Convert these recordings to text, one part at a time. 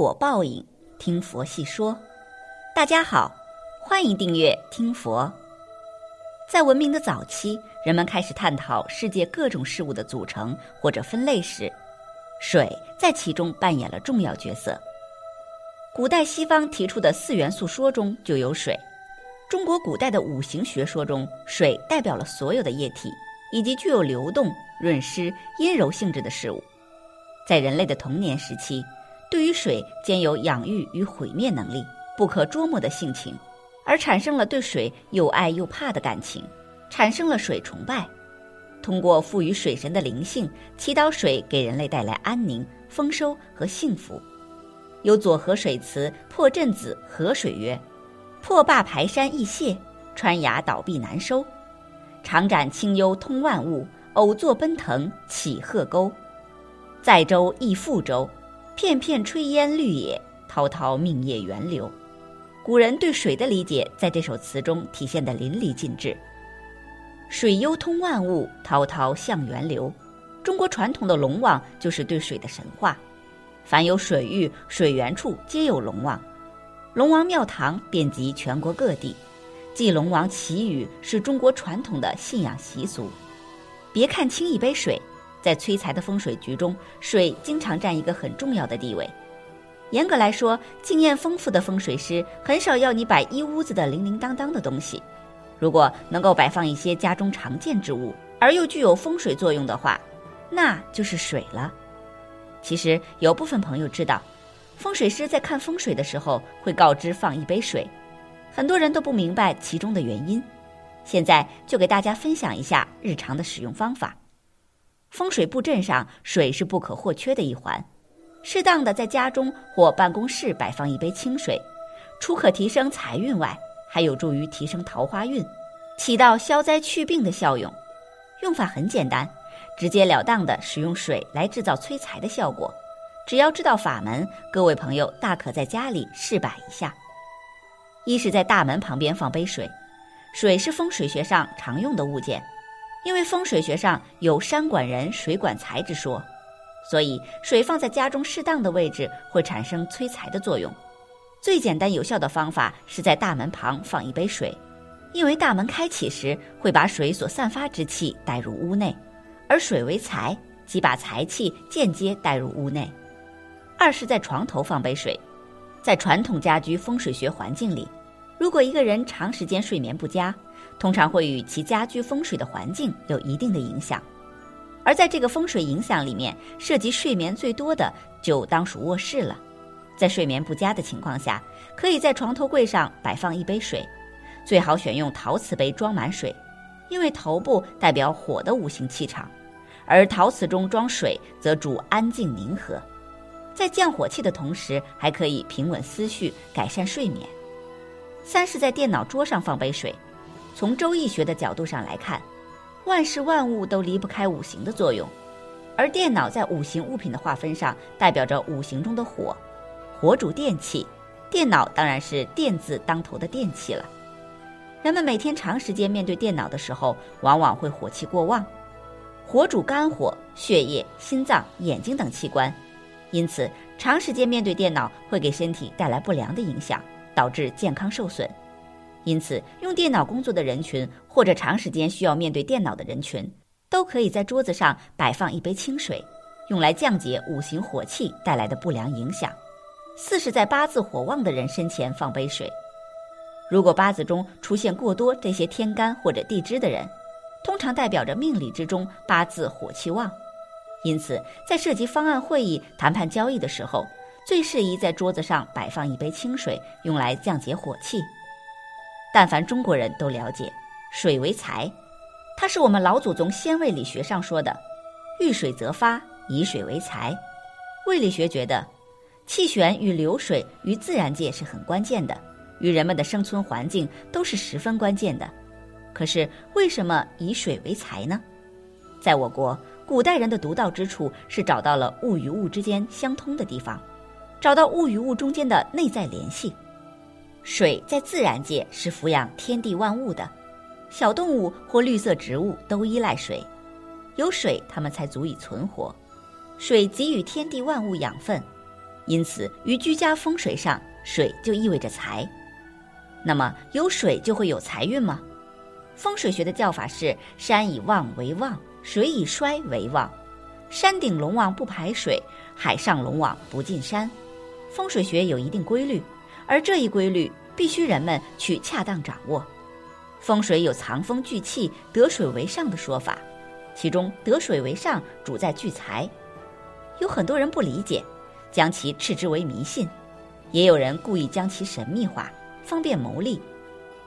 果报应，听佛细说。大家好，欢迎订阅听佛。在文明的早期，人们开始探讨世界各种事物的组成或者分类时，水在其中扮演了重要角色。古代西方提出的四元素说中就有水。中国古代的五行学说中，水代表了所有的液体以及具有流动、润湿、阴柔性质的事物。在人类的童年时期，对于水兼有养育与毁灭能力，不可捉摸的性情，而产生了对水又爱又怕的感情，产生了水崇拜。通过赋予水神的灵性，祈祷水给人类带来安宁、丰收和幸福。有左河水词破阵子河水曰：“破坝排山易泄，穿崖倒壁难收。长展清幽通万物，偶作奔腾起鹤沟。”载舟亦覆舟，片片炊烟绿野，滔滔命业源流。古人对水的理解，在这首词中体现得淋漓尽致。水幽通万物，滔滔向源流。中国传统的龙王就是对水的神话，凡有水域、水源处，皆有龙王。龙王庙堂遍及全国各地，祭龙王祈雨是中国传统的信仰习俗。别看轻一杯水。在催财的风水局中，水经常占一个很重要的地位。严格来说，经验丰富的风水师很少要你摆一屋子的铃铃当当的东西。如果能够摆放一些家中常见之物，而又具有风水作用的话，那就是水了。其实有部分朋友知道，风水师在看风水的时候会告知放一杯水，很多人都不明白其中的原因。现在就给大家分享一下日常的使用方法。风水布阵上，水是不可或缺的一环。适当的在家中或办公室摆放一杯清水，除可提升财运外，还有助于提升桃花运，起到消灾去病的效用。用法很简单，直截了当的使用水来制造催财的效果。只要知道法门，各位朋友大可在家里试摆一下。一是，在大门旁边放杯水，水是风水学上常用的物件。因为风水学上有山管人、水管财之说，所以水放在家中适当的位置会产生催财的作用。最简单有效的方法是在大门旁放一杯水，因为大门开启时会把水所散发之气带入屋内，而水为财，即把财气间接带入屋内。二是，在床头放杯水，在传统家居风水学环境里，如果一个人长时间睡眠不佳。通常会与其家居风水的环境有一定的影响，而在这个风水影响里面，涉及睡眠最多的就当属卧室了。在睡眠不佳的情况下，可以在床头柜上摆放一杯水，最好选用陶瓷杯装满水，因为头部代表火的五行气场，而陶瓷中装水则主安静宁和，在降火气的同时，还可以平稳思绪，改善睡眠。三是，在电脑桌上放杯水。从周易学的角度上来看，万事万物都离不开五行的作用，而电脑在五行物品的划分上代表着五行中的火，火主电器，电脑当然是电字当头的电器了。人们每天长时间面对电脑的时候，往往会火气过旺，火主肝火、血液、心脏、眼睛等器官，因此长时间面对电脑会给身体带来不良的影响，导致健康受损。因此，用电脑工作的人群，或者长时间需要面对电脑的人群，都可以在桌子上摆放一杯清水，用来降解五行火气带来的不良影响。四是，在八字火旺的人身前放杯水。如果八字中出现过多这些天干或者地支的人，通常代表着命理之中八字火气旺。因此，在涉及方案会议、谈判交易的时候，最适宜在桌子上摆放一杯清水，用来降解火气。但凡中国人都了解，水为财，它是我们老祖宗先卫理学上说的“遇水则发，以水为财”。卫理学觉得，气旋与流水与自然界是很关键的，与人们的生存环境都是十分关键的。可是为什么以水为财呢？在我国，古代人的独到之处是找到了物与物之间相通的地方，找到物与物中间的内在联系。水在自然界是抚养天地万物的，小动物或绿色植物都依赖水，有水它们才足以存活。水给予天地万物养分，因此于居家风水上，水就意味着财。那么有水就会有财运吗？风水学的叫法是：山以旺为旺，水以衰为旺。山顶龙王不排水，海上龙王不进山。风水学有一定规律，而这一规律必须人们去恰当掌握。风水有藏风聚气、得水为上的说法，其中得水为上主在聚财。有很多人不理解，将其斥之为迷信；也有人故意将其神秘化，方便牟利。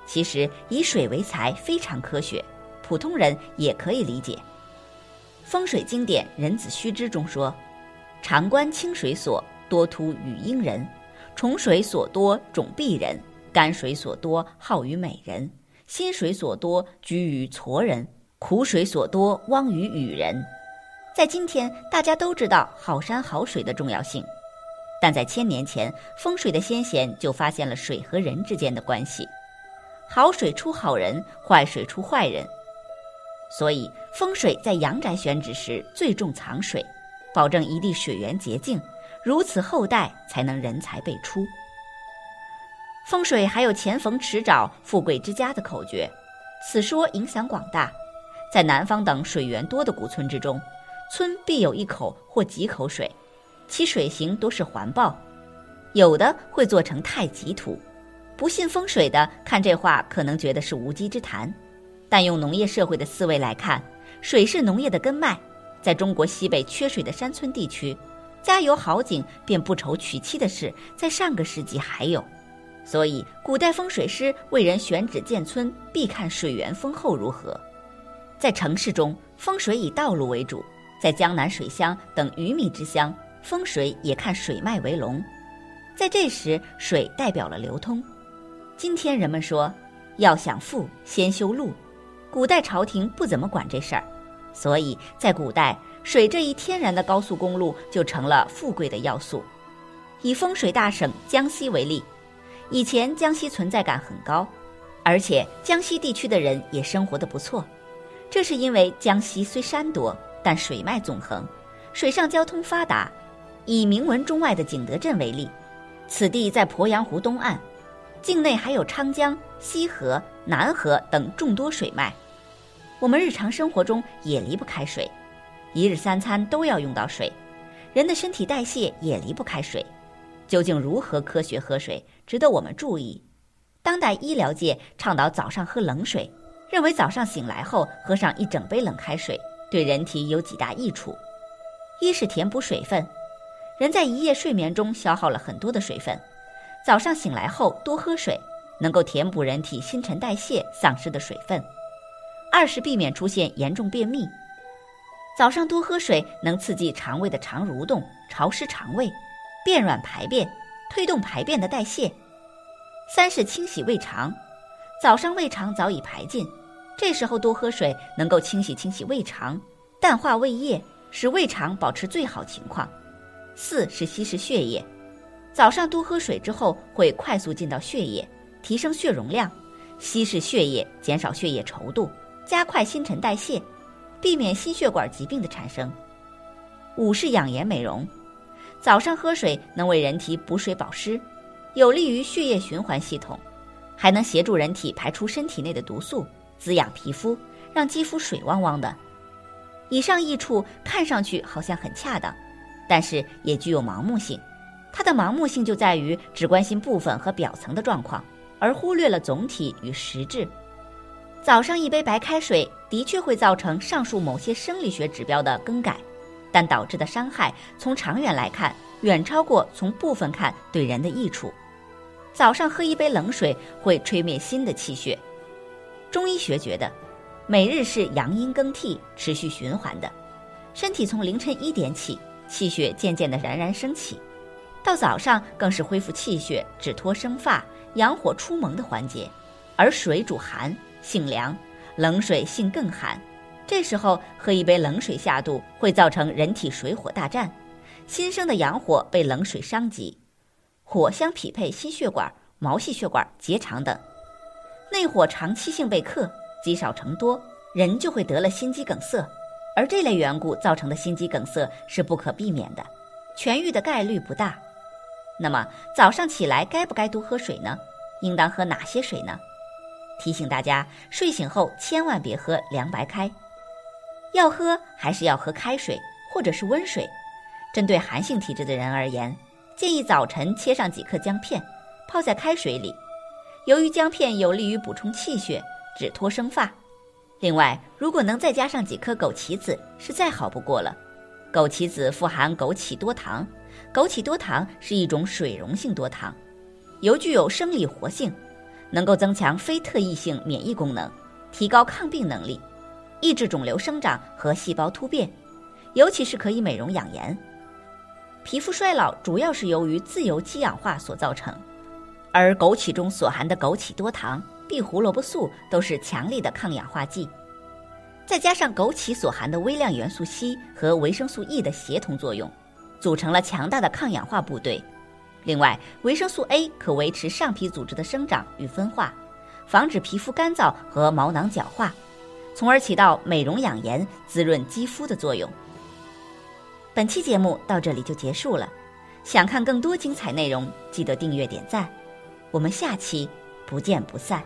其实以水为财非常科学，普通人也可以理解。风水经典《人子须知》中说：“常观清水所多突与阴人，重水所多种鄙人，甘水所多好于美人，新水所多居于矬人，苦水所多汪于雨人。”在今天，大家都知道好山好水的重要性，但在千年前，风水的先贤就发现了水和人之间的关系：好水出好人，坏水出坏人。所以，风水在阳宅选址时最重藏水，保证一地水源洁净，如此后代才能人才辈出。风水还有“前逢池沼，富贵之家”的口诀，此说影响广大。在南方等水源多的古村之中，村必有一口或几口水，其水形多是环抱，有的会做成太极图。不信风水的看这话，可能觉得是无稽之谈。但用农业社会的思维来看，水是农业的根脉。在中国西北缺水的山村地区，家有好景便不愁娶妻的事，在上个世纪还有。所以，古代风水师为人选址建村，必看水源丰厚如何。在城市中，风水以道路为主；在江南水乡等鱼米之乡，风水也看水脉为龙。在这时，水代表了流通。今天人们说，要想富，先修路。古代朝廷不怎么管这事儿，所以在古代，水这一天然的高速公路就成了富贵的要素。以风水大省江西为例，以前江西存在感很高，而且江西地区的人也生活的不错。这是因为江西虽山多，但水脉纵横，水上交通发达。以名闻中外的景德镇为例，此地在鄱阳湖东岸，境内还有昌江、西河、南河等众多水脉。我们日常生活中也离不开水，一日三餐都要用到水，人的身体代谢也离不开水。究竟如何科学喝水，值得我们注意。当代医疗界倡导早上喝冷水，认为早上醒来后喝上一整杯冷开水，对人体有几大益处：一是填补水分，人在一夜睡眠中消耗了很多的水分，早上醒来后多喝水，能够填补人体新陈代谢丧失的水分。二是避免出现严重便秘，早上多喝水能刺激肠胃的肠蠕动，潮湿肠胃，变软排便，推动排便的代谢。三是清洗胃肠，早上胃肠早已排尽，这时候多喝水能够清洗清洗胃肠，淡化胃液，使胃肠保持最好情况。四是稀释血液，早上多喝水之后会快速进到血液，提升血容量，稀释血液，减少血液稠度。加快新陈代谢，避免心血管疾病的产生。五是养颜美容，早上喝水能为人体补水保湿，有利于血液循环系统，还能协助人体排出身体内的毒素，滋养皮肤，让肌肤水汪汪的。以上益处看上去好像很恰当，但是也具有盲目性。它的盲目性就在于只关心部分和表层的状况，而忽略了总体与实质。早上一杯白开水的确会造成上述某些生理学指标的更改，但导致的伤害从长远来看远超过从部分看对人的益处。早上喝一杯冷水会吹灭新的气血。中医学觉得，每日是阳阴更替、持续循环的，身体从凌晨一点起，气血渐渐的冉冉升起，到早上更是恢复气血、止脱生发、阳火出萌的环节，而水主寒。性凉，冷水性更寒。这时候喝一杯冷水下肚，会造成人体水火大战，新生的阳火被冷水伤及，火相匹配心血管、毛细血管结肠等，内火长期性被克，积少成多，人就会得了心肌梗塞。而这类缘故造成的心肌梗塞是不可避免的，痊愈的概率不大。那么早上起来该不该多喝水呢？应当喝哪些水呢？提醒大家，睡醒后千万别喝凉白开，要喝还是要喝开水或者是温水。针对寒性体质的人而言，建议早晨切上几颗姜片，泡在开水里。由于姜片有利于补充气血、止脱生发。另外，如果能再加上几颗枸杞子，是再好不过了。枸杞子富含枸杞多糖，枸杞多糖是一种水溶性多糖，尤具有生理活性，能够增强非特异性免疫功能，提高抗病能力，抑制肿瘤生长和细胞突变，尤其是可以美容养颜。皮肤衰老主要是由于自由基氧化所造成，而枸杞中所含的枸杞多糖、碧胡萝卜素都是强力的抗氧化剂，再加上枸杞所含的微量元素硒和维生素 E 的协同作用，组成了强大的抗氧化部队。另外，维生素 A 可维持上皮组织的生长与分化，防止皮肤干燥和毛囊角化，从而起到美容养颜、滋润肌肤的作用。本期节目到这里就结束了，想看更多精彩内容，记得订阅点赞，我们下期不见不散。